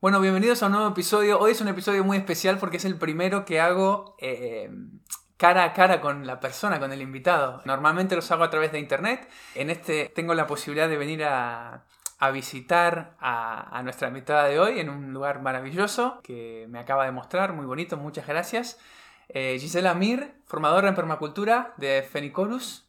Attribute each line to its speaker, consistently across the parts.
Speaker 1: Bueno, bienvenidos a un nuevo episodio. Hoy es un episodio muy especial porque es el primero que hago eh, cara a cara con la persona, con el invitado. Normalmente los hago a través de internet. En este tengo la posibilidad de venir a, visitar a, nuestra invitada de hoy en un lugar maravilloso que me acaba de mostrar, muy bonito, muchas gracias. Eh, Gisela Mir, formadora en permacultura de Fenicorus.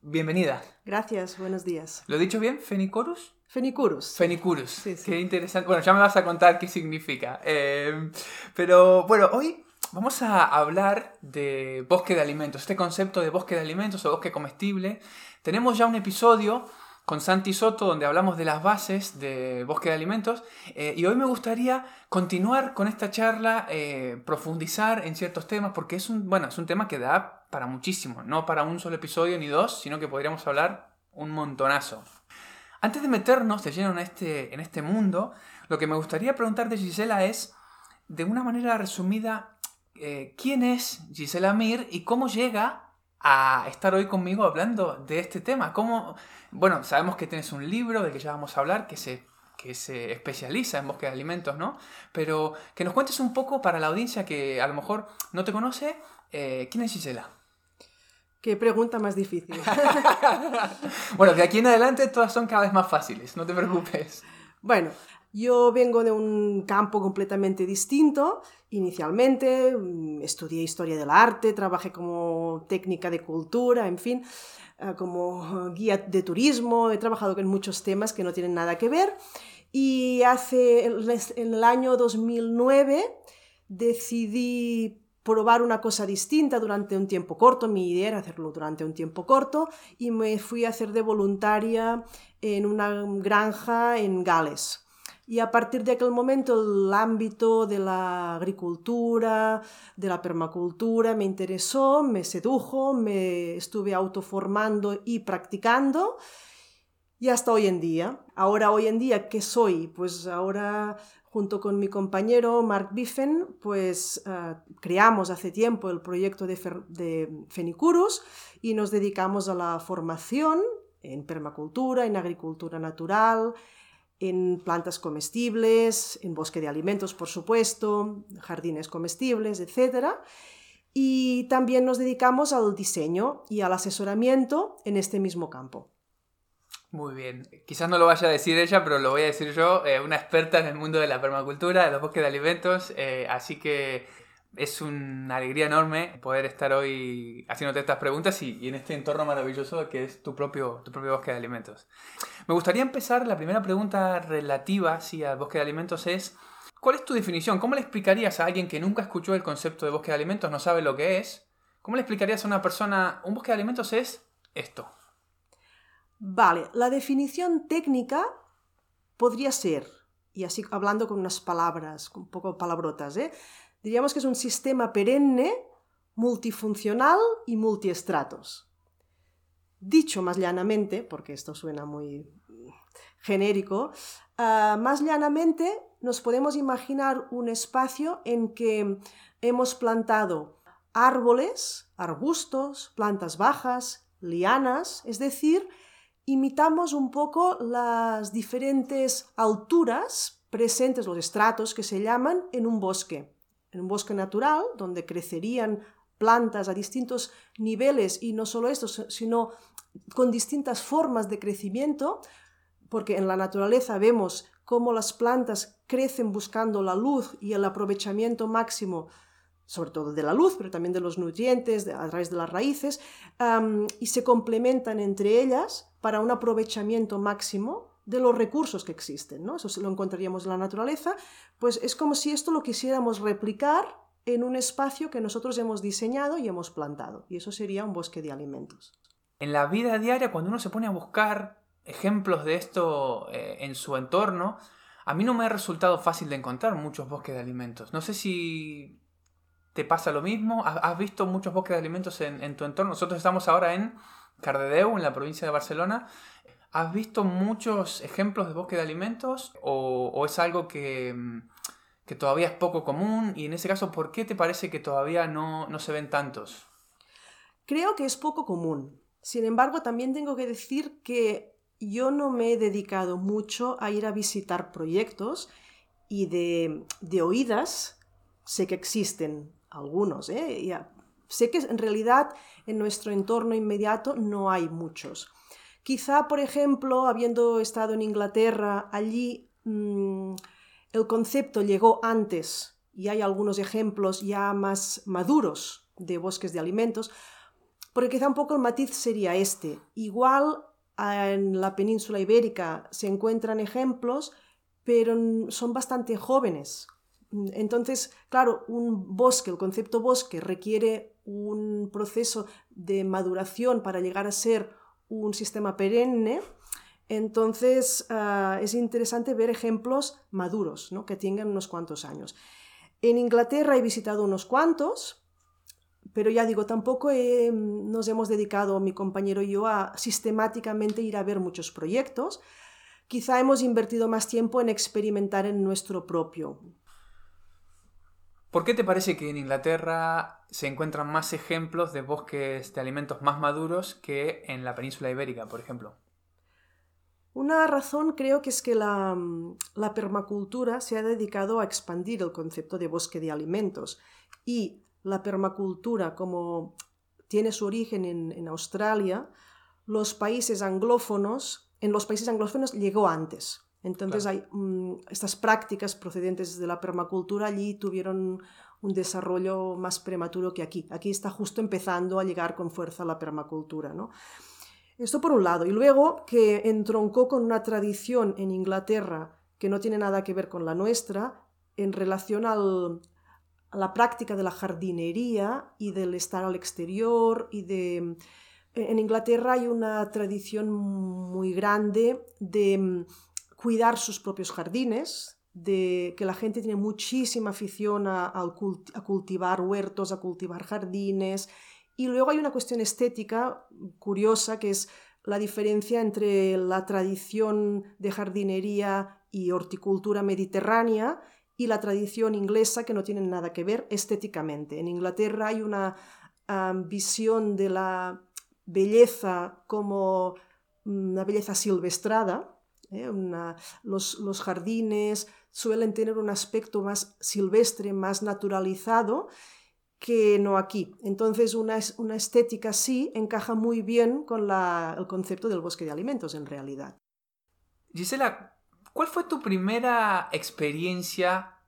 Speaker 1: Bienvenida.
Speaker 2: Gracias, buenos días.
Speaker 1: ¿Lo he dicho bien? ¿Fenicurus?
Speaker 2: Fenicurus.
Speaker 1: Fenicurus. Sí, Qué interesante. Bueno, ya me vas a contar qué significa. Eh, pero bueno, hoy vamos a hablar de bosque de alimentos, este concepto de bosque de alimentos o bosque comestible. Tenemos ya un episodio con Santi Soto donde hablamos de las bases de bosque de alimentos eh, y hoy me gustaría continuar con esta charla, eh, profundizar en ciertos temas porque es un, bueno, es un tema que da para muchísimo, no para un solo episodio ni dos, sino que podríamos hablar un montonazo. Antes de meternos de lleno en este, en este mundo, lo que me gustaría preguntarte, Gisela, es, de una manera resumida, eh, ¿quién es Gisela Mir y cómo llega a estar hoy conmigo hablando de este tema? ¿Cómo, bueno, sabemos que tienes un libro del que ya vamos a hablar, que se, que se especializa en bosque de alimentos, ¿no? Pero que nos cuentes un poco para la audiencia que a lo mejor no te conoce, eh, ¿quién es Gisela?
Speaker 2: Qué pregunta más difícil.
Speaker 1: bueno, de aquí en adelante todas son cada vez más fáciles, no te preocupes.
Speaker 2: Bueno, yo vengo de un campo completamente distinto. Inicialmente mm, estudié historia del arte, trabajé como técnica de cultura, en fin, eh, como guía de turismo, he trabajado en muchos temas que no tienen nada que ver. Y hace, en el año 2009, decidí probar una cosa distinta durante un tiempo corto. Mi idea era hacerlo durante un tiempo corto y me fui a hacer de voluntaria en una granja en Gales. Y a partir de aquel momento el ámbito de la agricultura, de la permacultura me interesó, me sedujo, me estuve autoformando y practicando. Y hasta hoy en día. Ahora, hoy en día, ¿qué soy? Pues ahora junto con mi compañero Mark Biffen, pues eh, creamos hace tiempo el proyecto de, de, Fenicurus y nos dedicamos a la formación en permacultura, en agricultura natural, en plantas comestibles, en bosque de alimentos, por supuesto, jardines comestibles, etc. Y también nos dedicamos al diseño y al asesoramiento en este mismo campo.
Speaker 1: Muy bien. Quizás no lo vaya a decir ella, pero lo voy a decir yo, eh, una experta en el mundo de la permacultura, de los bosques de alimentos, eh, así que es una alegría enorme poder estar hoy haciéndote estas preguntas y, en este entorno maravilloso que es tu propio, tu propio bosque de alimentos. Me gustaría empezar, la primera pregunta relativa sí, al bosque de alimentos es, ¿cuál es tu definición? ¿Cómo le explicarías a alguien que nunca escuchó el concepto de bosque de alimentos, no sabe lo que es? ¿Cómo le explicarías a una persona, un bosque de alimentos es esto?
Speaker 2: Vale, la definición técnica podría ser, y así hablando con unas palabras, un poco palabrotas, ¿eh? diríamos que es un sistema perenne, multifuncional y multiestratos. Dicho más llanamente, porque esto suena muy genérico, ah, más llanamente nos podemos imaginar un espacio en que hemos plantado árboles, arbustos, plantas bajas, lianas, es decir, imitamos un poco las diferentes alturas presentes, los estratos que se llaman en un bosque. En un bosque natural, donde crecerían plantas a distintos niveles y no solo esto, sino con distintas formas de crecimiento, porque en la naturaleza vemos cómo las plantas crecen buscando la luz y el aprovechamiento máximo sobre todo de la luz, pero también de los nutrientes, a través de las raíces, y se complementan entre ellas para un aprovechamiento máximo de los recursos que existen. ¿no? Eso lo encontraríamos en la naturaleza, pues es como si esto lo quisiéramos replicar en un espacio que nosotros hemos diseñado y hemos plantado, y eso sería un bosque de alimentos.
Speaker 1: en la vida diaria, cuando uno se pone a buscar ejemplos de esto eh, en su entorno, a mí no me ha resultado fácil de encontrar muchos bosques de alimentos. No sé si te pasa lo mismo. ¿Has visto muchos bosques de alimentos en, tu entorno? Nosotros estamos ahora en Cardedeu, en la provincia de Barcelona. ¿Has visto muchos ejemplos de bosques de alimentos o, es algo que, que, todavía es poco común? Y en ese caso, ¿por qué te parece que todavía no, no se ven tantos?
Speaker 2: Creo que es poco común. Sin embargo, también tengo que decir que yo no me he dedicado mucho a ir a visitar proyectos y de oídas sé que existen algunos. ¿eh? sé que en realidad en nuestro entorno inmediato no hay muchos. Quizá, por ejemplo, habiendo estado en Inglaterra, allí mm, el concepto llegó antes y hay algunos ejemplos ya más maduros de bosques de alimentos, porque quizá un poco el matiz sería este. Igual en la península ibérica se encuentran ejemplos, pero son bastante jóvenes. Entonces, claro, un bosque, el concepto bosque requiere un proceso de maduración para llegar a ser un sistema perenne. Entonces, ah, es interesante ver ejemplos maduros, ¿no? que tengan unos cuantos años. En Inglaterra he visitado unos cuantos, pero ya digo, tampoco nos hemos dedicado, mi compañero y yo, a sistemáticamente ir a ver muchos proyectos. Quizá hemos invertido más tiempo en experimentar en nuestro propio.
Speaker 1: ¿Por qué te parece que en Inglaterra se encuentran más ejemplos de bosques de alimentos más maduros que en la península ibérica, por ejemplo?
Speaker 2: Una razón creo que es que la, la permacultura se ha dedicado a expandir el concepto de bosque de alimentos y la permacultura como tiene su origen en, Australia, los países anglófonos, en los países anglófonos llegó antes. Entonces hay mm, estas prácticas procedentes de la permacultura allí tuvieron un desarrollo más prematuro que aquí. Aquí está justo empezando a llegar con fuerza la permacultura. ¿no? Esto por un lado. Y luego que entroncó con una tradición en Inglaterra que no tiene nada que ver con la nuestra en relación al, la práctica de la jardinería y del estar al exterior y de... En Inglaterra hay una tradición muy grande de cuidar sus propios jardines, de que la gente tiene muchísima afición a, cultivar huertos, a cultivar jardines. Y luego hay una cuestión estética curiosa que es la diferencia entre la tradición de jardinería y horticultura mediterránea y la tradición inglesa que no tienen nada que ver estéticamente. En Inglaterra hay una visión de la belleza como una belleza silvestrada. ¿Eh? los, jardines suelen tener un aspecto más silvestre, más naturalizado que no aquí. Entonces una, una estética así encaja muy bien con el concepto del bosque de alimentos en realidad.
Speaker 1: Gisela, ¿Cuál fue tu primera experiencia,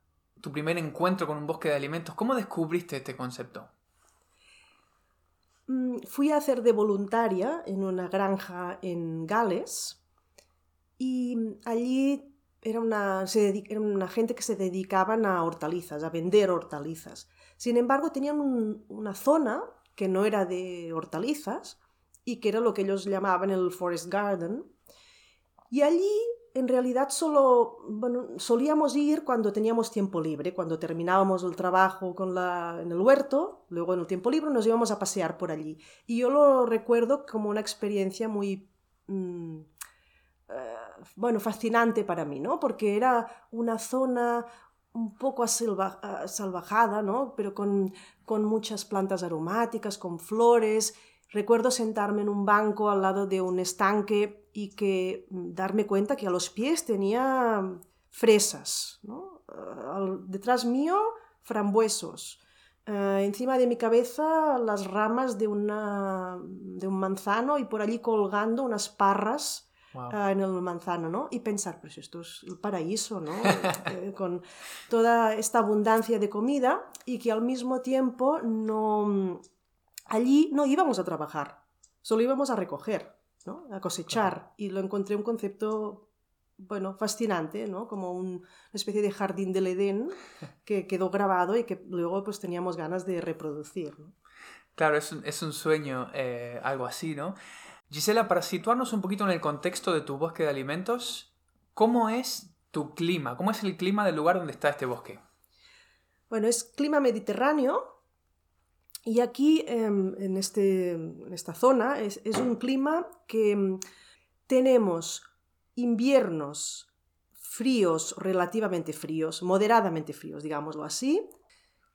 Speaker 1: tu primer encuentro con un bosque de alimentos? ¿Cómo descubriste este concepto?
Speaker 2: Mm, fui a hacer de voluntaria en una granja en Gales y allí era una, una gente que se dedicaban a hortalizas, a vender hortalizas. Sin embargo, tenían una zona que no era de hortalizas y que era lo que ellos llamaban el Forest Garden. Y allí en realidad solo, bueno, solíamos ir cuando teníamos tiempo libre, cuando terminábamos el trabajo con la, en el huerto, luego en el tiempo libre nos íbamos a pasear por allí. Y yo lo recuerdo como una experiencia muy, mm, bueno, fascinante para mí, ¿no? Porque era una zona un poco salvajada, ¿no? Pero con, con muchas plantas aromáticas, con flores. Recuerdo sentarme en un banco al lado de un estanque y que mm, darme cuenta que a los pies tenía fresas, detrás mío frambuesos, eh, encima de mi cabeza las ramas de, una, de un manzano y por allí colgando unas parras eh, en el manzano, ¿no? Y pensar, pues esto es el paraíso, ¿no? Eh, con toda esta abundancia de comida y que al mismo tiempo no, allí no íbamos a trabajar, solo íbamos a recoger a cosechar. Y lo encontré un concepto, bueno, fascinante, ¿no? como una especie de jardín del Edén que quedó grabado y que luego pues teníamos ganas de reproducir.
Speaker 1: Claro, es un, es un sueño, eh, algo así, ¿no? Gisela, para situarnos un poquito en el contexto de tu bosque de alimentos, ¿cómo es tu clima? ¿Cómo es el clima del lugar donde está este bosque?
Speaker 2: Bueno, es clima mediterráneo y aquí em, en, este, esta zona es, un clima que em, tenemos inviernos fríos, relativamente fríos, moderadamente fríos, digámoslo así,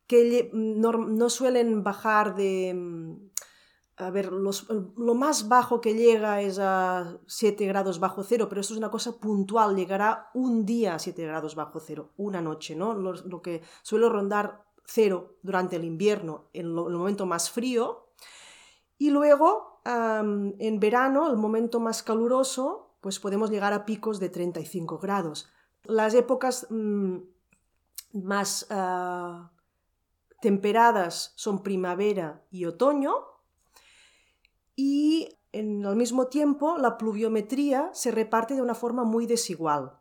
Speaker 2: que no, suelen bajar de... A ver, lo más bajo que llega es a 7 grados bajo cero, pero esto es una cosa puntual, llegará un día a 7 grados bajo cero, una noche, ¿no? Lo, que suele rondar cero durante el invierno, en el momento más frío. Y luego, en verano, el momento más caluroso, pues podemos llegar a picos de 35 grados. Las épocas mm, más ah, temperadas son primavera y otoño y en al mismo tiempo la pluviometría se reparte de una forma muy desigual.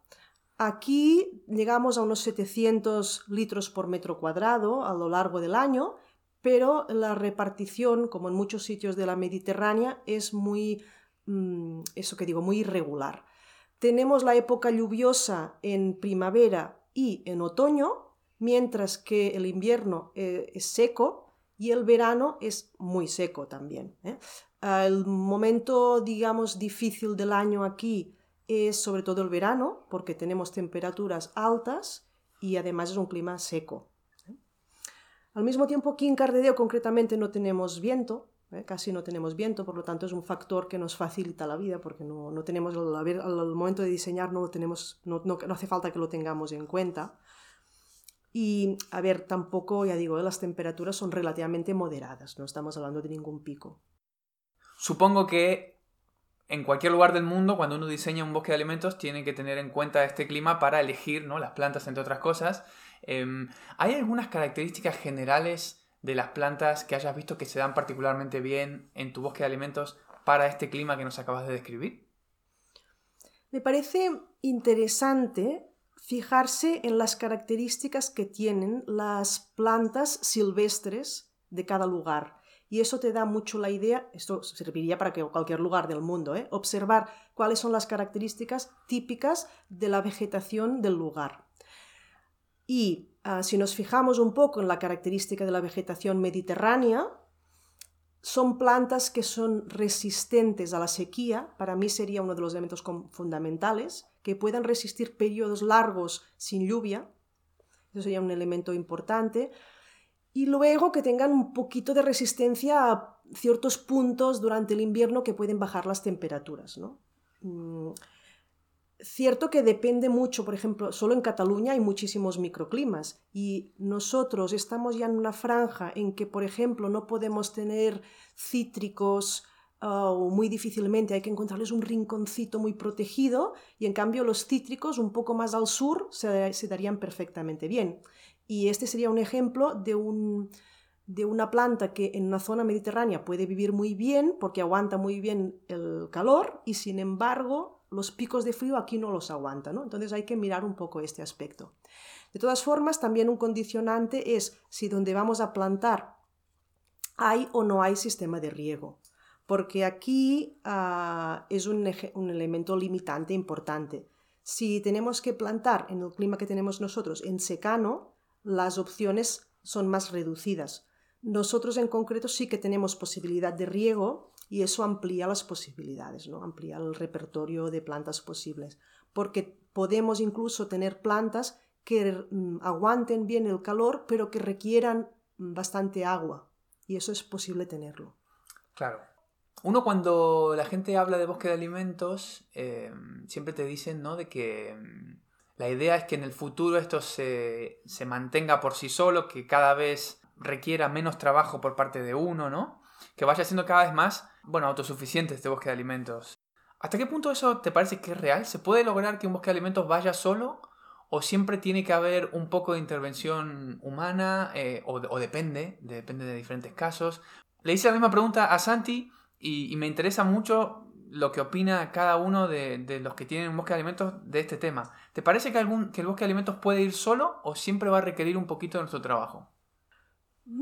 Speaker 2: Aquí llegamos a unos 700 litros por metro cuadrado a lo largo del año, pero la repartición, como en muchos sitios de la Mediterránea, es muy Mm, eso que digo, muy irregular. Tenemos la época lluviosa en primavera y en otoño, mientras que el invierno eh, es seco y el verano es muy seco también. ¿eh? El momento, digamos, difícil del año aquí es sobre todo el verano, porque tenemos temperaturas altas y además es un clima seco. ¿eh? Al mismo tiempo, aquí en Cardedeo concretamente no tenemos viento, ¿eh? casi no tenemos viento, por lo tanto es un factor que nos facilita la vida porque no, no tenemos, al, momento de diseñar no, lo tenemos, no, no, hace falta que lo tengamos en cuenta. Y, a ver, tampoco, ya digo, las temperaturas son relativamente moderadas, no estamos hablando de ningún pico.
Speaker 1: Supongo que en cualquier lugar del mundo, cuando uno diseña un bosque de alimentos, tiene que tener en cuenta este clima para elegir ¿no? las plantas, entre otras cosas. Em, ¿Hay algunas características generales de las plantas que hayas visto que se dan particularmente bien en tu bosque de alimentos para este clima que nos acabas de describir?
Speaker 2: Me parece interesante fijarse en las características que tienen las plantas silvestres de cada lugar. Y eso te da mucho la idea, esto serviría para que cualquier lugar del mundo, ¿eh? observar cuáles son las características típicas de la vegetación del lugar. Y ah, si nos fijamos un poco en la característica de la vegetación mediterránea, son plantas que son resistentes a la sequía, para mí sería uno de los elementos fundamentales, que puedan resistir periodos largos sin lluvia, eso sería un elemento importante, y luego que tengan un poquito de resistencia a ciertos puntos durante el invierno que pueden bajar las temperaturas. ¿no? Mm, Cierto que depende mucho, por ejemplo, solo en Cataluña hay muchísimos microclimas y nosotros estamos ya en una franja en que, por ejemplo, no podemos tener cítricos o muy difícilmente hay que encontrarles un rinconcito muy protegido y en cambio los cítricos un poco más al sur se, darían perfectamente bien. Y este sería un ejemplo de un, de una planta que en una zona mediterránea puede vivir muy bien porque aguanta muy bien el calor y sin embargo los picos de frío aquí no los aguanta. Entonces hay que mirar un poco este aspecto. De todas formas, también un condicionante es si donde vamos a plantar hay o no hay sistema de riego, porque aquí ah, es un, elemento limitante importante. Si tenemos que plantar en el clima que tenemos nosotros en secano, las opciones son más reducidas. Nosotros en concreto sí que tenemos posibilidad de riego, y eso amplía las posibilidades, ¿no? amplía el repertorio de plantas posibles, porque podemos incluso tener plantas que mm, aguanten bien el calor, pero que requieran mm, bastante agua, y eso es posible tenerlo.
Speaker 1: Claro. Uno cuando la gente habla de bosque de alimentos, eh, siempre te dicen ¿no? de que mm, la idea es que en el futuro esto se, se mantenga por sí solo, que cada vez requiera menos trabajo por parte de uno, ¿no? Que vaya siendo cada vez más bueno, autosuficiente este bosque de alimentos. ¿Hasta qué punto eso te parece que es real? ¿Se puede lograr que un bosque de alimentos vaya solo? ¿O siempre tiene que haber un poco de intervención humana? Eh, o, depende, depende de diferentes casos. Le hice la misma pregunta a Santi y, me interesa mucho lo que opina cada uno de, los que tienen un bosque de alimentos de este tema. ¿Te parece que, algún, que el bosque de alimentos puede ir solo o siempre va a requerir un poquito de nuestro trabajo?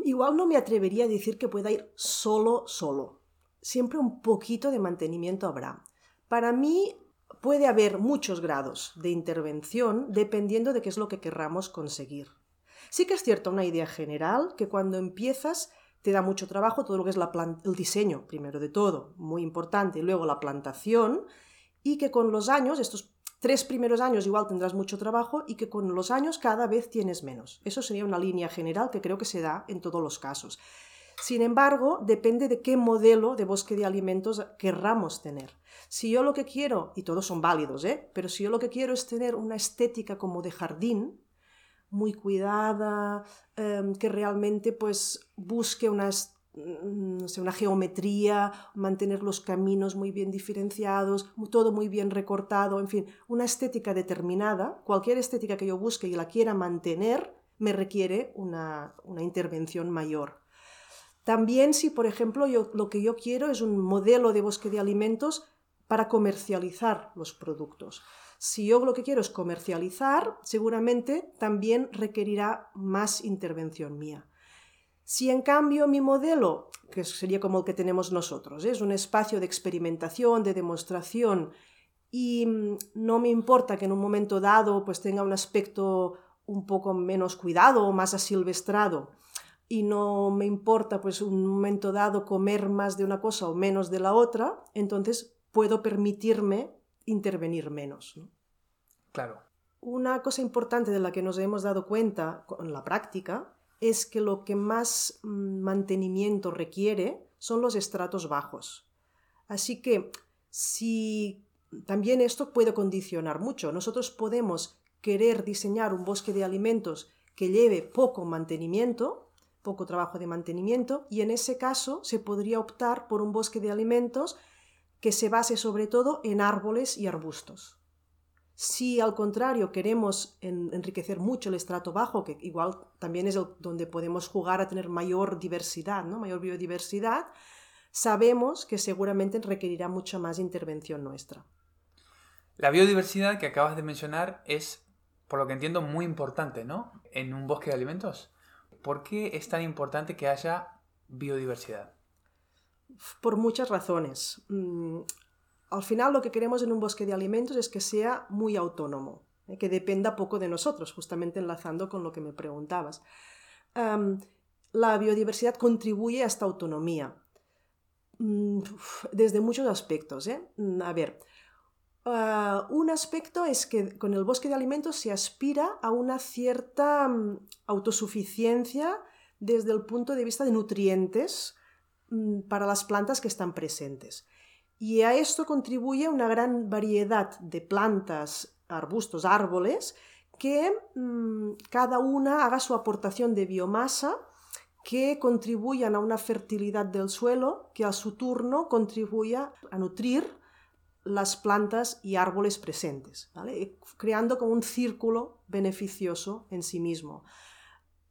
Speaker 2: Igual no me atrevería a decir que pueda ir solo, solo siempre un poquito de mantenimiento habrá. Para mí puede haber muchos grados de intervención dependiendo de qué es lo que querramos conseguir. Sí que es cierto una idea general que cuando empiezas te da mucho trabajo todo lo que es el diseño, primero de todo, muy importante, luego la plantación, y que con los años, estos tres primeros años igual tendrás mucho trabajo y que con los años cada vez tienes menos. Eso sería una línea general que creo que se da en todos los casos. Sin embargo, depende de qué modelo de bosque de alimentos querramos tener. Si yo lo que quiero, y todos son válidos, ¿eh? pero si yo lo que quiero es tener una estética como de jardín, muy cuidada, em, que realmente pues busque unas, mm, una geometría, mantener los caminos muy bien diferenciados, todo muy bien recortado, en fin, una estética determinada, cualquier estética que yo busque y la quiera mantener, me requiere una, una intervención mayor. También si, por ejemplo, yo, lo que yo quiero es un modelo de bosque de alimentos para comercializar los productos. Si yo lo que quiero es comercializar, seguramente también requerirá más intervención mía. Si en cambio mi modelo, que sería como el que tenemos nosotros, ¿eh? es un espacio de experimentación, de demostración, y mm, no me importa que en un momento dado pues tenga un aspecto un poco menos cuidado o más asilvestrado, y no me importa pues un momento dado comer más de una cosa o menos de la otra, entonces puedo permitirme intervenir menos.
Speaker 1: Claro.
Speaker 2: Una cosa importante de la que nos hemos dado cuenta con la práctica es que lo que más mm, mantenimiento requiere son los estratos bajos. Así que si también esto puede condicionar mucho, nosotros podemos querer diseñar un bosque de alimentos que lleve poco mantenimiento, poco trabajo de mantenimiento, y en ese caso se podría optar por un bosque de alimentos que se base sobre todo en árboles y arbustos. Si al contrario queremos enriquecer mucho el estrato bajo, que igual también es donde podemos jugar a tener mayor diversidad, ¿no? mayor biodiversidad, sabemos que seguramente requerirá mucha más intervención nuestra.
Speaker 1: La biodiversidad que acabas de mencionar es, por lo que entiendo, muy importante, ¿no? En un bosque de alimentos. ¿Por qué es tan importante que haya biodiversidad?
Speaker 2: Por muchas razones. Mm, al final lo que queremos en un bosque de alimentos es que sea muy autónomo, eh, que dependa poco de nosotros, justamente enlazando con lo que me preguntabas. la biodiversidad contribuye a esta autonomía mm, desde muchos aspectos. ¿eh? Mm, a ver, ah, un aspecto es que con el bosque de alimentos se aspira a una cierta autosuficiencia desde el punto de vista de nutrientes para las plantas que están presentes. Y a esto contribuye una gran variedad de plantas, arbustos, árboles, que mm, cada una haga su aportación de biomasa que contribuyan a una fertilidad del suelo que a su turno contribuya a nutrir las plantas y árboles presentes, creando como un círculo beneficioso en sí mismo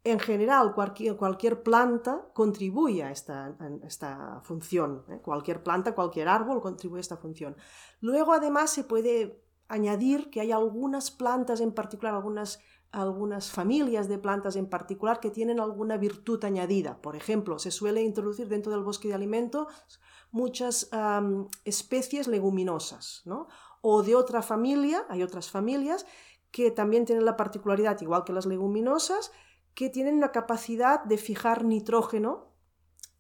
Speaker 2: en general cualquier, planta contribuye a esta, función. ¿eh? Cualquier planta, cualquier árbol contribuye a esta función. Luego además se puede añadir que hay algunas plantas en particular, algunas, algunas familias de plantas en particular que tienen alguna virtud añadida. Por ejemplo, se suele introducir dentro del bosque de alimentos muchas especies leguminosas. ¿no? O de otra familia, hay otras familias que también tienen la particularidad, igual que las leguminosas, que tienen la capacidad de fijar nitrógeno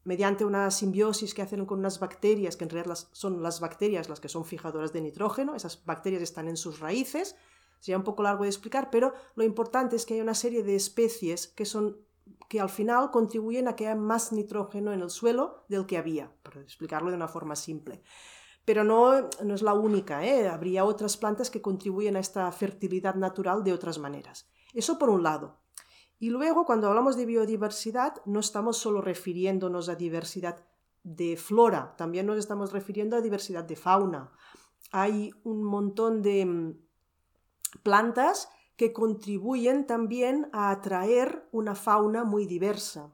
Speaker 2: mediante una simbiosis que hacen con unas bacterias, que en realidad son las bacterias las que son fijadoras de nitrógeno, esas bacterias están en sus raíces, sería un poco largo de explicar, pero lo importante es que hay una serie de especies que son que al final contribuyen a que haya más nitrógeno en el suelo del que había, para explicarlo de una forma simple. Pero no, no es la única, ¿eh? habría otras plantas que contribuyen a esta fertilidad natural de otras maneras. Eso por un lado. Y luego, cuando hablamos de biodiversidad, no estamos solo refiriéndonos a diversidad de flora, también nos estamos refiriendo a diversidad de fauna. Hay un montón de mm, plantas que contribuyen también a atraer una fauna muy diversa.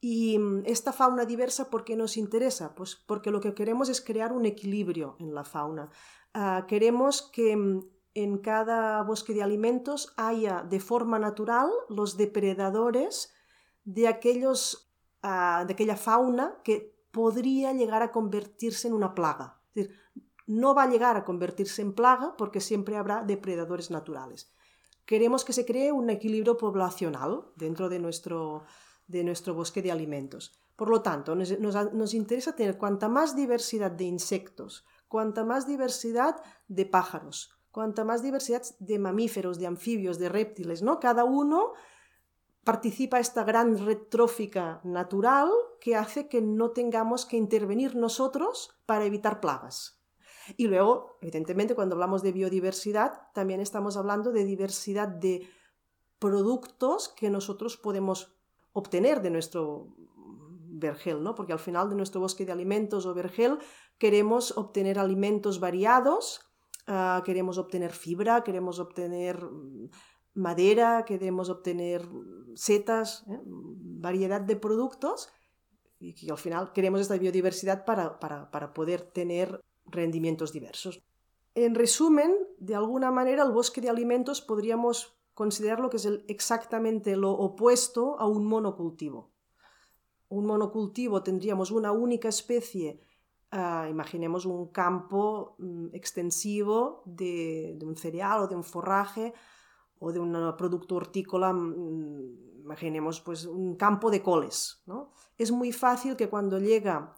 Speaker 2: Y mm, esta fauna diversa, ¿por qué nos interesa? Pues porque lo que queremos es crear un equilibrio en la fauna. Ah, queremos que mm, en cada bosque de alimentos haya de forma natural los depredadores de, aquellos, ah, de aquella fauna que podría llegar a convertirse en una plaga. No va a llegar a convertirse en plaga porque siempre habrá depredadores naturales. Queremos que se cree un equilibrio poblacional dentro de nuestro, de nuestro bosque de alimentos. Por lo tanto, nos, nos, interesa tener cuanta más diversidad de insectos, cuanta más diversidad de pájaros, cuanta más diversidad de mamíferos, de anfibios, de reptiles, ¿no? Cada uno participa esta gran red trófica natural que hace que no tengamos que intervenir nosotros para evitar plagas. Y luego, evidentemente, cuando hablamos de biodiversidad, también estamos hablando de diversidad de productos que nosotros podemos obtener de nuestro vergel, ¿no? Porque al final de nuestro bosque de alimentos o vergel queremos obtener alimentos variados, ah, queremos obtener fibra, queremos obtener mm, madera, queremos obtener setas, ¿eh? variedad de productos y al final queremos esta biodiversidad para, para poder tener rendimientos diversos. En resumen, de alguna manera el bosque de alimentos podríamos considerarlo que es exactamente lo opuesto a un monocultivo. Un monocultivo tendríamos una única especie, ah, imaginemos un campo mm, extensivo de, un cereal o de un forraje o de un producto hortícola, mm, imaginemos pues un campo de coles. ¿no? Es muy fácil que cuando llega,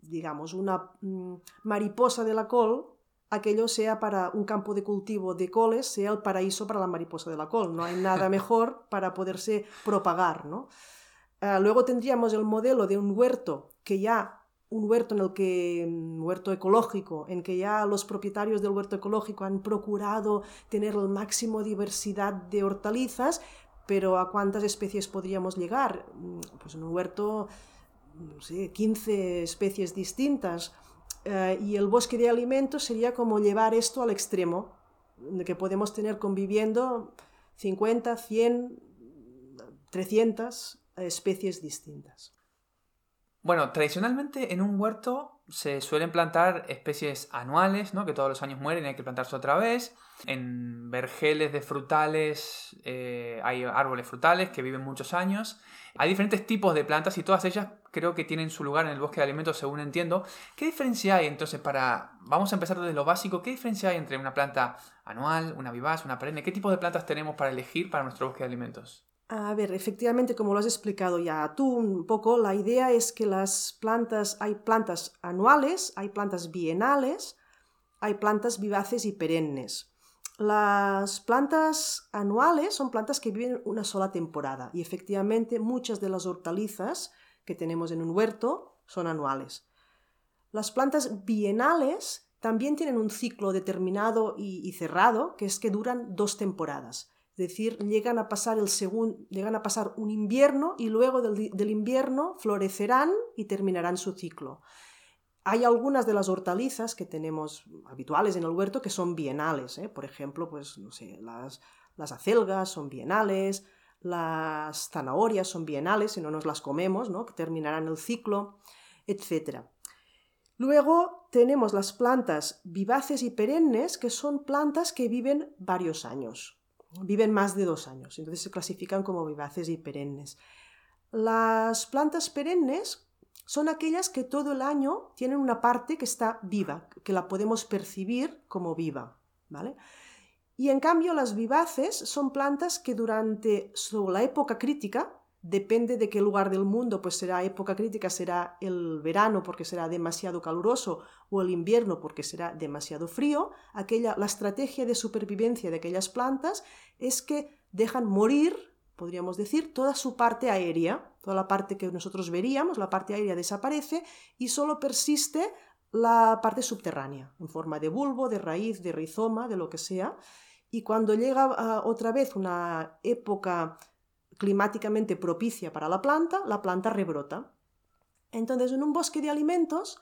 Speaker 2: digamos, una mm, mariposa de la col, aquello sea para un campo de cultivo de coles, sea el paraíso para la mariposa de la col. No hay nada mejor para poderse propagar. ¿no? Ah, luego tendríamos el modelo de un huerto que ya un huerto en el que un huerto ecológico en que ya los propietarios del huerto ecológico han procurado tener el máximo diversidad de hortalizas pero a cuántas especies podríamos llegar mm, pues en un huerto no sé, 15 especies distintas eh, y el bosque de alimentos sería como llevar esto al extremo, que podemos tener conviviendo 50, 100, 300 especies distintas.
Speaker 1: Bueno, tradicionalmente en un huerto se suelen plantar especies anuales, ¿no? que todos los años mueren y hay que plantarse otra vez. En vergeles de frutales eh, hay árboles frutales que viven muchos años. Hay diferentes tipos de plantas y todas ellas creo que tienen su lugar en el bosque de alimentos según entiendo. ¿Qué diferencia hay entonces para... Vamos a empezar desde lo básico. ¿Qué diferencia hay entre una planta anual, una vivaz, una perenne? ¿Qué tipo de plantas tenemos para elegir para nuestro bosque de alimentos?
Speaker 2: A ver, efectivamente, como lo has explicado ya tú un poco, la idea es que las plantas, hay plantas anuales, hay plantas bienales, hay plantas vivaces y perennes. Las plantas anuales son plantas que viven una sola temporada y efectivamente muchas de las hortalizas que tenemos en un huerto son anuales. Las plantas bienales también tienen un ciclo determinado y, cerrado, que es que duran dos temporadas. Es decir, llegan a pasar, el llegan a pasar un invierno y luego del, invierno florecerán y terminarán su ciclo. Hay algunas de las hortalizas que tenemos habituales en el huerto que son bienales. ¿eh? Por ejemplo, pues, no sé, las, las acelgas son bienales, las zanahorias son bienales, si no nos las comemos, ¿no? que terminarán el ciclo, etc. Luego tenemos las plantas vivaces y perennes, que son plantas que viven varios años viven más de dos años, entonces se clasifican como vivaces y perennes. Las plantas perennes son aquellas que todo el año tienen una parte que está viva, que la podemos percibir como viva, ¿vale? Y en cambio las vivaces son plantas que durante la época crítica, depende de qué lugar del mundo, pues será época crítica, será el verano porque será demasiado caluroso o el invierno porque será demasiado frío, aquella, la estrategia de supervivencia de aquellas plantas es que dejan morir, podríamos decir, toda su parte aérea, toda la parte que nosotros veríamos, la parte aérea desaparece y solo persiste la parte subterránea, en forma de bulbo, de raíz, de rizoma, de lo que sea. Y cuando llega ah, otra vez una época climáticamente propicia para la planta, la planta rebrota. Entonces, en un bosque de alimentos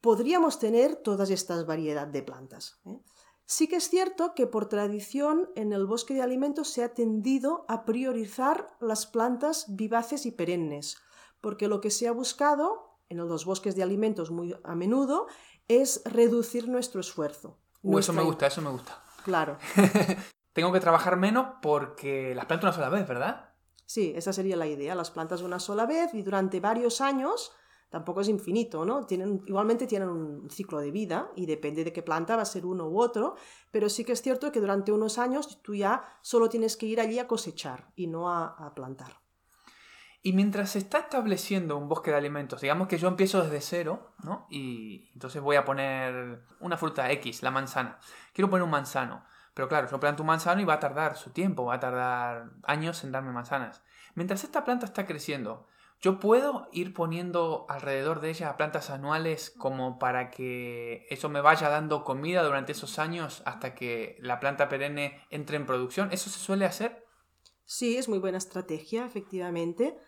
Speaker 2: podríamos tener todas estas variedades de plantas. ¿eh? Sí que es cierto que por tradición en el bosque de alimentos se ha tendido a priorizar las plantas vivaces y perennes, porque lo que se ha buscado en los bosques de alimentos muy a menudo es reducir nuestro esfuerzo.
Speaker 1: Uh, eso me gusta, eso me gusta.
Speaker 2: Claro.
Speaker 1: tengo que trabajar menos porque las planto una sola vez, ¿verdad?
Speaker 2: Sí, esa sería la idea. Las plantas una sola vez y durante varios años tampoco es infinito, ¿no? Tienen, igualmente tienen un ciclo de vida y depende de qué planta va a ser uno u otro, pero sí que es cierto que durante unos años tú ya solo tienes que ir allí a cosechar y no a, plantar.
Speaker 1: Y mientras se está estableciendo un bosque de alimentos, digamos que yo empiezo desde cero, ¿no? Y entonces voy a poner una fruta X, la manzana. Quiero poner un manzano. Pero claro, yo planto un manzano y va a tardar su tiempo, va a tardar años en darme manzanas. Mientras esta planta está creciendo, yo puedo ir poniendo alrededor de ella plantas anuales como para que eso me vaya dando comida durante esos años hasta que la planta perenne entre en producción. ¿Eso se suele hacer?
Speaker 2: Sí, es muy buena estrategia, efectivamente.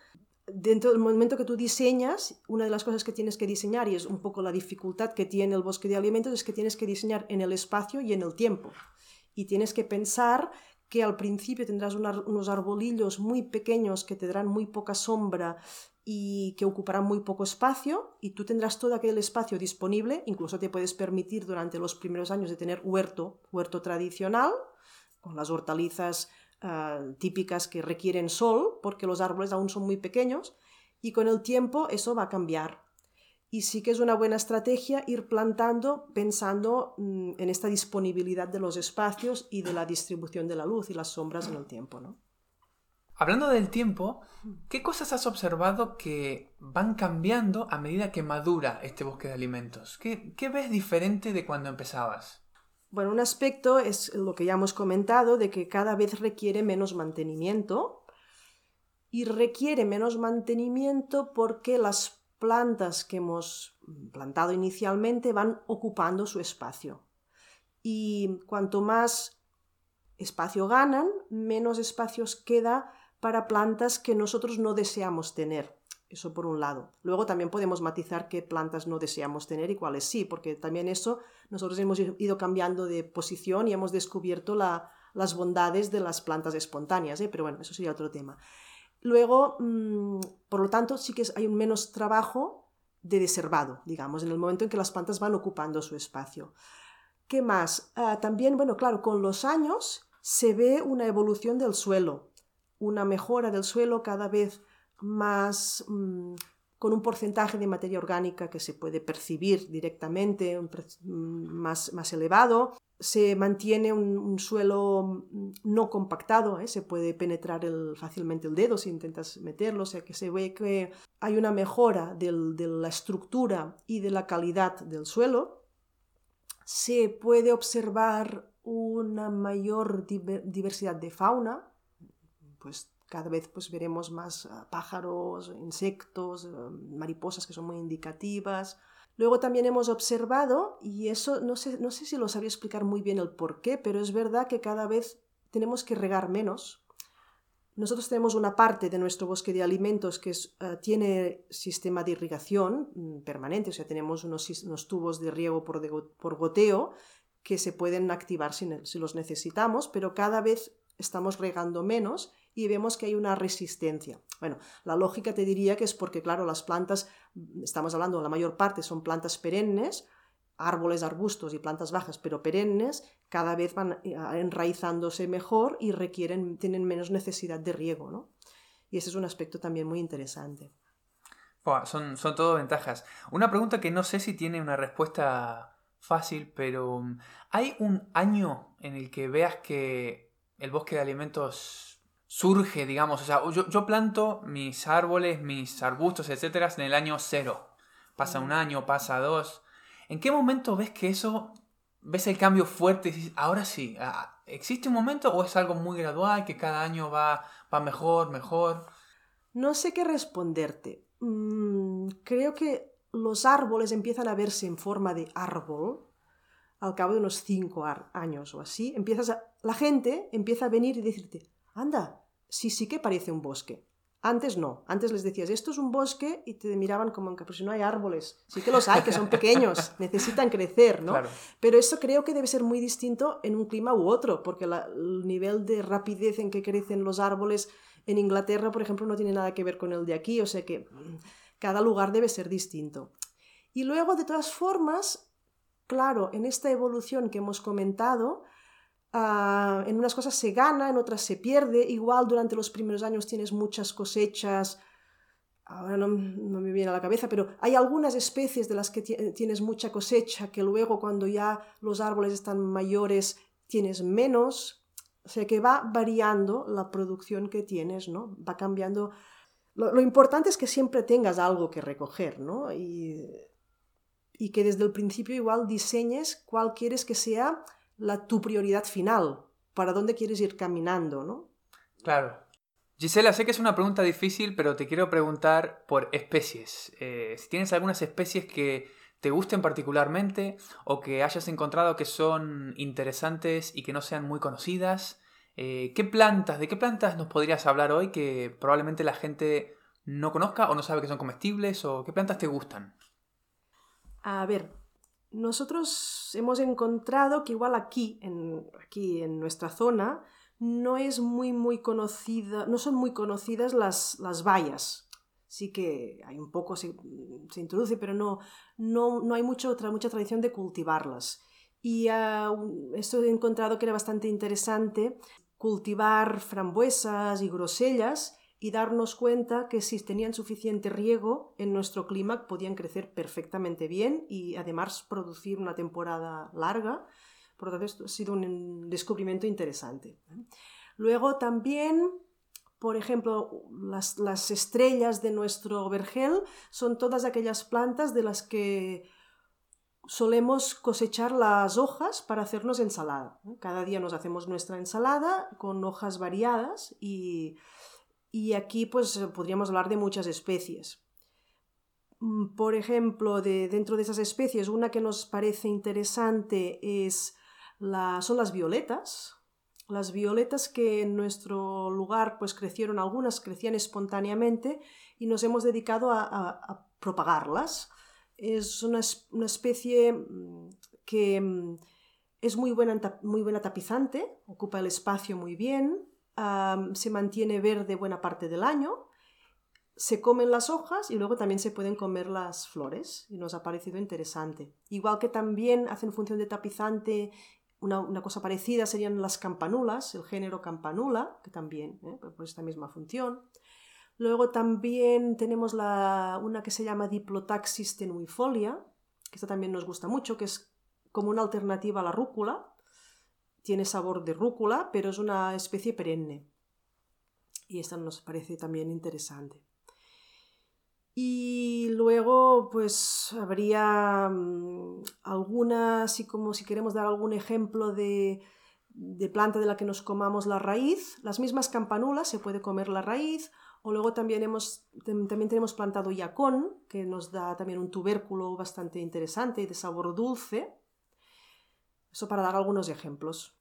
Speaker 2: Dentro del momento que tú diseñas, una de las cosas que tienes que diseñar, y es un poco la dificultad que tiene el bosque de alimentos, es que tienes que diseñar en el espacio y en el tiempo. Y tienes que pensar que al principio tendrás unos arbolillos muy pequeños que te darán muy poca sombra y que ocuparán muy poco espacio y tú tendrás todo aquel espacio disponible, incluso te puedes permitir durante los primeros años de tener huerto, huerto tradicional, con las hortalizas ah, típicas que requieren sol, porque los árboles aún son muy pequeños, y con el tiempo eso va a cambiar. Y sí que es una buena estrategia ir plantando pensando mm, en esta disponibilidad de los espacios y de la distribución de la luz y las sombras en el tiempo. ¿no?
Speaker 1: Hablando del tiempo, ¿qué cosas has observado que van cambiando a medida que madura este bosque de alimentos? ¿Qué, qué ves diferente de cuando empezabas?
Speaker 2: Bueno, un aspecto es lo que ya hemos comentado, de que cada vez requiere menos mantenimiento y requiere menos mantenimiento porque las plantas que hemos plantado inicialmente van ocupando su espacio. Y cuanto más espacio ganan, menos espacios queda para plantas que nosotros no deseamos tener. Eso por un lado. Luego también podemos matizar qué plantas no deseamos tener y cuáles sí, porque también eso nosotros hemos ido cambiando de posición y hemos descubierto las bondades de las plantas espontáneas, ¿eh? pero bueno, eso sería otro tema. Luego, mm, por lo tanto, sí que hay un menos trabajo de deservado, digamos, en el momento en que las plantas van ocupando su espacio. ¿Qué más? Ah, también, bueno, claro, con los años se ve una evolución del suelo, una mejora del suelo cada vez más mm, con un porcentaje de materia orgánica que se puede percibir directamente, mm, más, más elevado se mantiene un, suelo mm, no compactado, ¿eh? se puede penetrar fácilmente el dedo si intentas meterlo, o sea que se ve que hay una mejora de la estructura y de la calidad del suelo. Se puede observar una mayor diversidad de fauna, pues cada vez pues, veremos más ah, pájaros, insectos, ah, mariposas que son muy indicativas, Luego también hemos observado, y eso no sé, no sé si lo sabía explicar muy bien el por qué, pero es verdad que cada vez tenemos que regar menos. Nosotros tenemos una parte de nuestro bosque de alimentos que eh, tiene sistema de irrigación mm, permanente, o sea, tenemos unos, tubos de riego por, goteo que se pueden activar si los necesitamos, pero cada vez estamos regando menos y vemos que hay una resistencia. Bueno, la lógica te diría que es porque, claro, las plantas, estamos hablando, la mayor parte son plantas perennes, árboles, arbustos y plantas bajas, pero perennes, cada vez van eh, enraizándose mejor y requieren, tienen menos necesidad de riego, ¿no? Y ese es un aspecto también muy interesante.
Speaker 1: son, son todo ventajas. Una pregunta que no sé si tiene una respuesta fácil, pero mm, ¿hay un año en el que veas que el bosque de alimentos surge, digamos, o sea, yo, planto mis árboles, mis arbustos, etcétera, en el año cero. Pasa un año, pasa dos. ¿En qué momento ves que eso, ves el cambio fuerte y dices, ahora sí, ¿existe un momento o es algo muy gradual que cada año va, va mejor, mejor?
Speaker 2: No sé qué responderte. Mm, creo que los árboles empiezan a verse en forma de árbol al cabo de unos cinco años o así. Empiezas la gente empieza a venir y decirte, anda, sí, sí que parece un bosque. Antes no, antes les decías, esto es un bosque y te miraban como que, pues si no hay árboles. Sí que los hay, que son pequeños, necesitan crecer, ¿no? Pero eso creo que debe ser muy distinto en un clima u otro, porque el nivel de rapidez en que crecen los árboles en Inglaterra, por ejemplo, no tiene nada que ver con el de aquí, o sea que mm, cada lugar debe ser distinto. Y luego, de todas formas, claro, en esta evolución que hemos comentado, Ah, en unas cosas se gana, en otras se pierde. Igual durante los primeros años tienes muchas cosechas ahora no, me viene a la cabeza, pero hay algunas especies de las que tienes mucha cosecha que luego cuando ya los árboles están mayores tienes menos, o sea que va variando la producción que tienes, ¿no? Va cambiando. Lo, importante es que siempre tengas algo que recoger, ¿no? Y, y, que desde el principio igual diseñes cuál quieres que sea la, tu prioridad final, para dónde quieres ir caminando, ¿no?
Speaker 1: Claro, Gisela, sé que es una pregunta difícil, pero te quiero preguntar por especies. Eh, si tienes algunas especies que te gusten particularmente o que hayas encontrado que son interesantes y que no sean muy conocidas. Eh, ¿Qué plantas, de qué plantas nos podrías hablar hoy que probablemente la gente no conozca o no sabe que son comestibles o qué plantas te gustan?
Speaker 2: A ver, nosotros hemos encontrado que igual aquí, aquí en nuestra zona, no es muy, muy conocida, no son muy conocidas las, las bayas. Sí que hay un poco, se, introduce, pero no, no, hay mucho, mucha tradición de cultivarlas. Y uh, esto he encontrado que era bastante interesante cultivar frambuesas y grosellas y darnos cuenta que si tenían suficiente riego en nuestro clima podían crecer perfectamente bien y además producir una temporada larga por lo tanto, esto ha sido un descubrimiento interesante. Luego también, por ejemplo, las, estrellas de nuestro vergel son todas aquellas plantas de las que solemos cosechar las hojas para hacernos ensalada. Cada día nos hacemos nuestra ensalada con hojas variadas y, y aquí pues podríamos hablar de muchas especies. Mm, por ejemplo, de, dentro de esas especies, una que nos parece interesante es son las violetas. Las violetas que en nuestro lugar pues crecieron, algunas crecían espontáneamente y nos hemos dedicado a, propagarlas. Es una, especie mm, que mm, es muy buena, muy buena tapizante, ocupa el espacio muy bien, se mantiene verde buena parte del año, se comen las hojas y luego también se pueden comer las flores y nos ha parecido interesante. Igual que también hacen función de tapizante una, cosa parecida serían las campanulas, el género campanula, que también, ¿eh? por esta misma función. Luego también tenemos la, una que se llama Diplotaxis tenuifolia, que esta también nos gusta mucho, que es como una alternativa a la rúcula. Tiene sabor de rúcula, pero es una especie perenne. Y esta nos parece también interesante. Y luego, pues habría mm, alguna, así como si queremos dar algún ejemplo de, de, planta de la que nos comamos la raíz, las mismas campanulas se puede comer la raíz, o luego también, hemos, también tenemos plantado yacón, que nos da también un tubérculo bastante interesante y de sabor dulce. Eso para dar algunos ejemplos.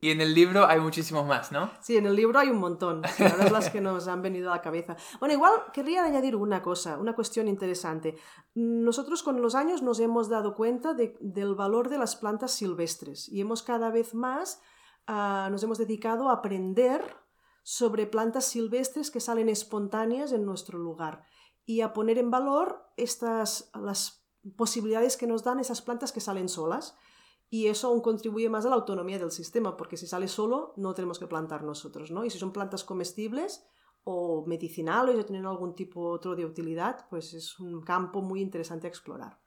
Speaker 1: Y en el libro hay muchísimos más, ¿no?
Speaker 2: Sí, en el libro hay un montón. Ahora las que nos han venido a la cabeza. Bueno, igual querría añadir una cosa, una cuestión interesante. Nosotros con los años nos hemos dado cuenta del valor de las plantas silvestres y hemos cada vez más ah, nos hemos dedicado a aprender sobre plantas silvestres que salen espontáneas en nuestro lugar y a poner en valor estas las posibilidades que nos dan esas plantas que salen solas y eso aún contribuye más a la autonomía del sistema, porque si sale solo no tenemos que plantar nosotros, ¿no? Y si son plantas comestibles o medicinales o tienen algún tipo otro de utilidad, pues es un campo muy interesante a explorar.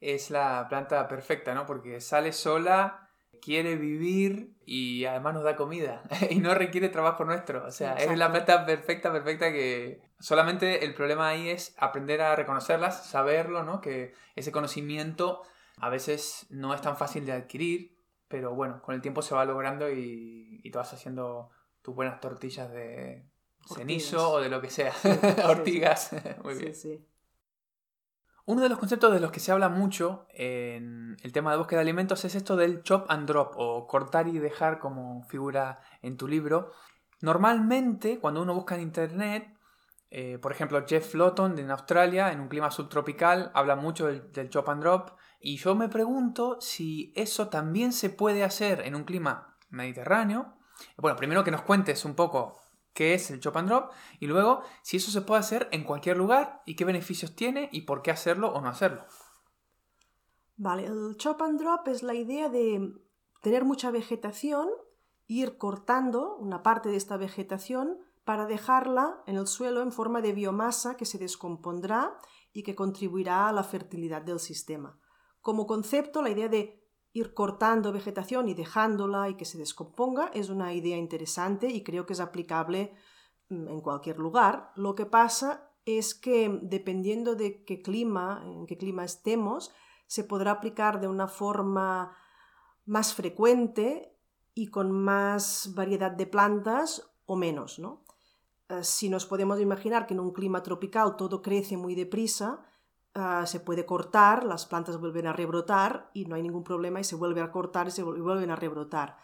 Speaker 1: Es la planta perfecta, ¿no? Porque sale sola, quiere vivir y además nos da comida y no requiere trabajo nuestro. O sea, es la planta perfecta, perfecta que solamente el problema ahí es aprender a reconocerlas, saberlo, ¿no? Que ese conocimiento a veces no es tan fácil de adquirir, pero bueno, con el tiempo se va logrando y, y te vas haciendo tus buenas tortillas de cenizo o de lo que sea. Ortigas. Muy bien. Uno de los conceptos de los que se habla mucho en el tema de búsqueda de alimentos es esto del chop and drop o cortar y dejar como figura en tu libro. Normalmente cuando uno busca en internet, eh, por ejemplo Jeff Lawton en Australia, en un clima subtropical, habla mucho del chop and drop y yo me pregunto si eso también se puede hacer en un clima mediterráneo. Bueno, primero que nos cuentes un poco qué es el chop and drop y luego si eso se puede hacer en cualquier lugar y qué beneficios tiene y por qué hacerlo o no hacerlo.
Speaker 2: Vale, el chop and drop es la idea de tener mucha vegetación, ir cortando una parte de esta vegetación para dejarla en el suelo en forma de biomasa que se descompondrá y que contribuirá a la fertilidad del sistema. Como concepto, la idea de ir cortando vegetación y dejándola y que se descomponga es una idea interesante y creo que es aplicable mm, en cualquier lugar. Lo que pasa es que dependiendo de qué clima, en qué clima estemos, se podrá aplicar de una forma más frecuente y con más variedad de plantas o menos, ¿no? Eh, si nos podemos imaginar que en un clima tropical todo crece muy deprisa, eh, se puede cortar, las plantas vuelven a rebrotar y no hay ningún problema y se vuelve a cortar y se vuelven a rebrotar.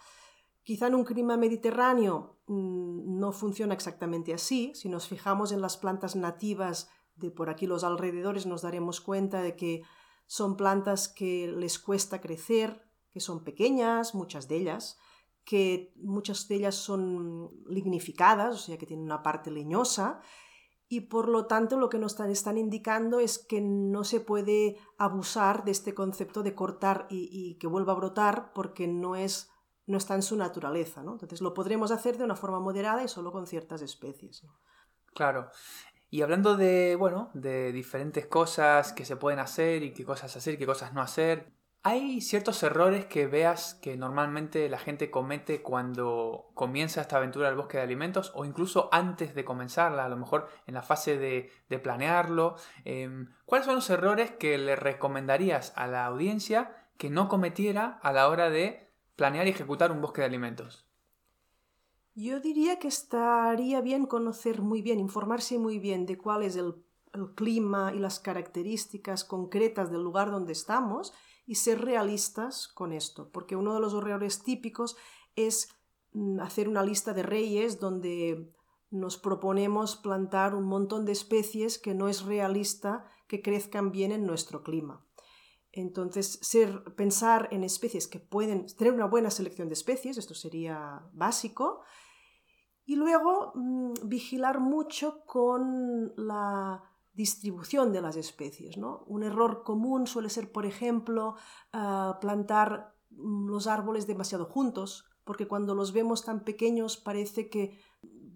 Speaker 2: Quizá en un clima mediterráneo mm, no funciona exactamente así. Si nos fijamos en las plantas nativas de por aquí los alrededores nos daremos cuenta de que son plantas que les cuesta crecer, que son pequeñas, muchas de ellas, que muchas de ellas son lignificadas, o sea que tienen una parte leñosa, y por lo tanto lo que nos están, indicando es que no se puede abusar de este concepto de cortar y, que vuelva a brotar porque no, es, no está en su naturaleza. ¿no? Entonces lo podremos hacer de una forma moderada y solo con ciertas especies.
Speaker 1: Claro. Y hablando de, bueno, de diferentes cosas que se pueden hacer y qué cosas hacer qué cosas no hacer, ¿Hay ciertos errores que veas que normalmente la gente comete cuando comienza esta aventura del bosque de alimentos o incluso antes de comenzarla, a lo mejor en la fase de, planearlo? Em, ¿Cuáles son los errores que le recomendarías a la audiencia que no cometiera a la hora de planear y ejecutar un bosque de alimentos?
Speaker 2: Yo diría que estaría bien conocer muy bien, informarse muy bien de cuál es el clima y las características concretas del lugar donde estamos y ser realistas con esto, porque uno de los errores típicos es mm, hacer una lista de reyes donde nos proponemos plantar un montón de especies que no es realista que crezcan bien en nuestro clima. Entonces, ser, pensar en especies que pueden tener una buena selección de especies, esto sería básico, y luego mm, vigilar mucho con la distribución de las especies. ¿no? Un error común suele ser, por ejemplo, ah, plantar mm, los árboles demasiado juntos, porque cuando los vemos tan pequeños parece que,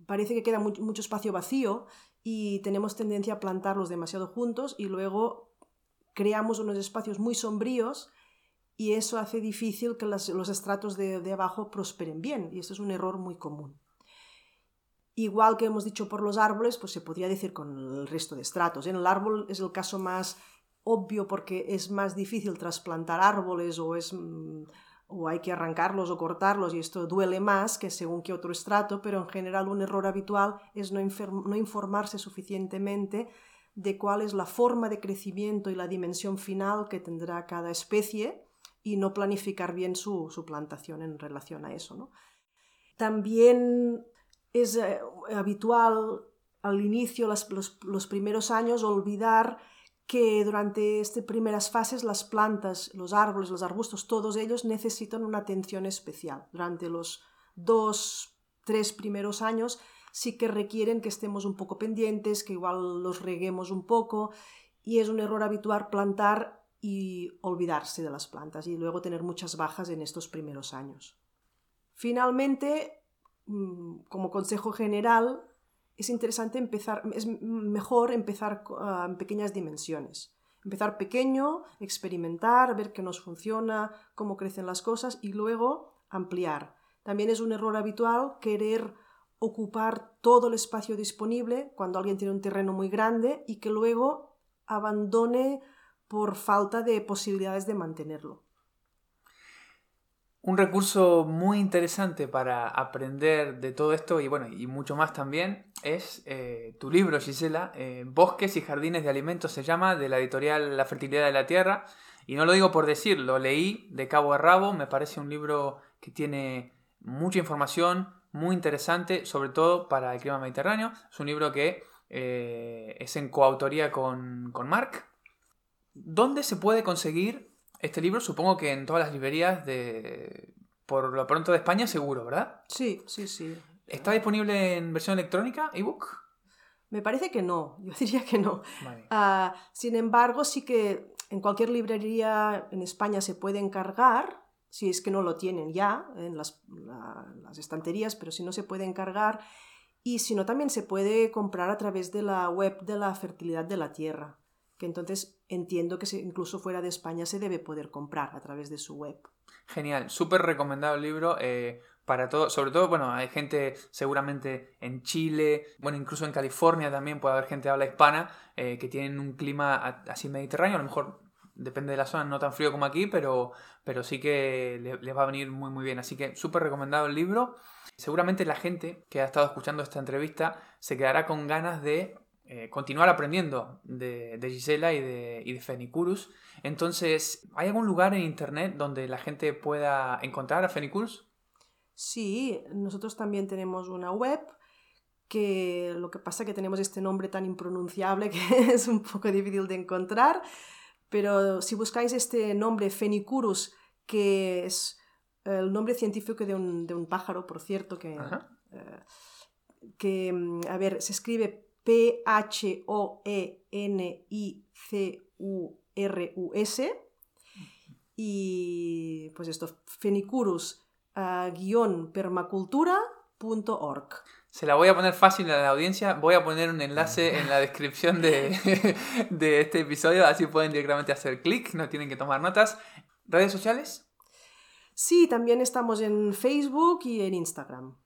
Speaker 2: parece que queda mucho espacio vacío y tenemos tendencia a plantarlos demasiado juntos y luego creamos unos espacios muy sombríos y eso hace difícil que los estratos de, de abajo prosperen bien y esto es un error muy común. Igual que hemos dicho por los árboles, pues se podría decir con el resto de estratos. En el árbol es el caso más obvio porque es más difícil trasplantar árboles o, es, mm, o hay que arrancarlos o cortarlos y esto duele más que según qué otro estrato, pero en general un error habitual es no, no informarse suficientemente de cuál es la forma de crecimiento y la dimensión final que tendrá cada especie y no planificar bien su, su plantación en relación a eso. ¿no? También es eh, habitual al inicio, los, primeros años, olvidar que durante estas primeras fases las plantas, los árboles, los arbustos, todos ellos necesitan una atención especial. Durante los dos, tres primeros años sí que requieren que estemos un poco pendientes, que igual los reguemos un poco y es un error habitual plantar y olvidarse de las plantas y luego tener muchas bajas en estos primeros años. Finalmente, como consejo general, es interesante empezar, es mejor empezar ah, en pequeñas dimensiones. Empezar pequeño, experimentar, ver qué nos funciona, cómo crecen las cosas y luego ampliar. También es un error habitual querer ocupar todo el espacio disponible cuando alguien tiene un terreno muy grande y que luego abandone por falta de posibilidades de mantenerlo.
Speaker 1: Un recurso muy interesante para aprender de todo esto y bueno, y mucho más también es eh, tu libro, Gisela, eh, Bosques y Jardines de Alimentos se llama, de la editorial La Fertilidad de la Tierra. Y no lo digo por decir, lo leí de cabo a rabo, me parece un libro que tiene mucha información, muy interesante, sobre todo para el clima mediterráneo. Es un libro que eh, es en coautoría con, con Marc. ¿Dónde se puede conseguir este libro supongo que en todas las librerías de... Por lo pronto de España seguro, ¿verdad?
Speaker 2: Sí, sí, sí.
Speaker 1: ¿Está disponible en versión electrónica, ebook?
Speaker 2: Me parece que no, yo diría que no. Ah, sin embargo, sí que en cualquier librería en España se puede encargar, si es que no lo tienen ya en las, las estanterías, pero si no se puede encargar. y si no también se puede comprar a través de la web de la fertilidad de la tierra, que entonces entiendo que incluso fuera de España se debe poder comprar a través de su web.
Speaker 1: Genial, súper recomendado el libro. Eh, para todo, sobre todo, bueno, hay gente seguramente en Chile, bueno, incluso en California también puede haber gente de habla hispana eh, que tienen un clima así mediterráneo, a lo mejor depende de la zona, no tan frío como aquí, pero, pero sí que les va a venir muy muy bien. Así que súper recomendado el libro. Seguramente la gente que ha estado escuchando esta entrevista se quedará con ganas de eh, continuar aprendiendo de, Gisela y de, y de Fenicurus. Entonces, ¿hay algún lugar en internet donde la gente pueda encontrar a Fenicurus?
Speaker 2: Sí, nosotros también tenemos una web que lo que pasa es que tenemos este nombre tan impronunciable que es un poco difícil de encontrar, pero si buscáis este nombre Fenicurus, que es el nombre científico de un, pájaro, por cierto, que, eh, que, mm, a ver, se escribe P-H-O-E-N-I-C-U-R-U-S y pues esto, Fenicurus permacultura.org.
Speaker 1: Se la voy a poner fácil a la audiencia. Voy a poner un enlace en la descripción de, de este episodio, así pueden directamente hacer clic, no tienen que tomar notas. ¿Redes sociales?
Speaker 2: Sí, también estamos en Facebook y en Instagram.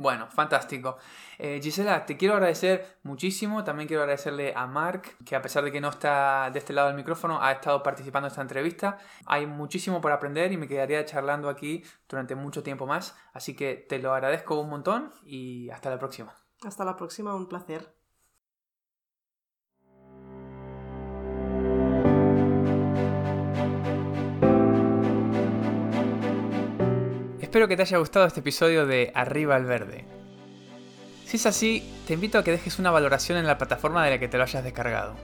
Speaker 1: Bueno, fantástico. Eh, Gisela, te quiero agradecer muchísimo. También quiero agradecerle a Mark, que a pesar de que no está de este lado del micrófono, ha estado participando en esta entrevista. Hay muchísimo por aprender y me quedaría charlando aquí durante mucho tiempo más. Así que te lo agradezco un montón y hasta la próxima.
Speaker 2: Hasta la próxima, un placer.
Speaker 1: Espero que te haya gustado este episodio de Arriba al Verde. Si es así, te invito a que dejes una valoración en la plataforma de la que te lo hayas descargado.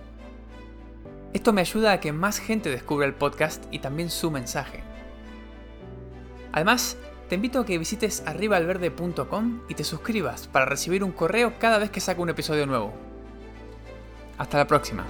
Speaker 1: Esto me ayuda a que más gente descubra el podcast y también su mensaje. Además, te invito a que visites arribaalverde.com y te suscribas para recibir un correo cada vez que saco un episodio nuevo. Hasta la próxima.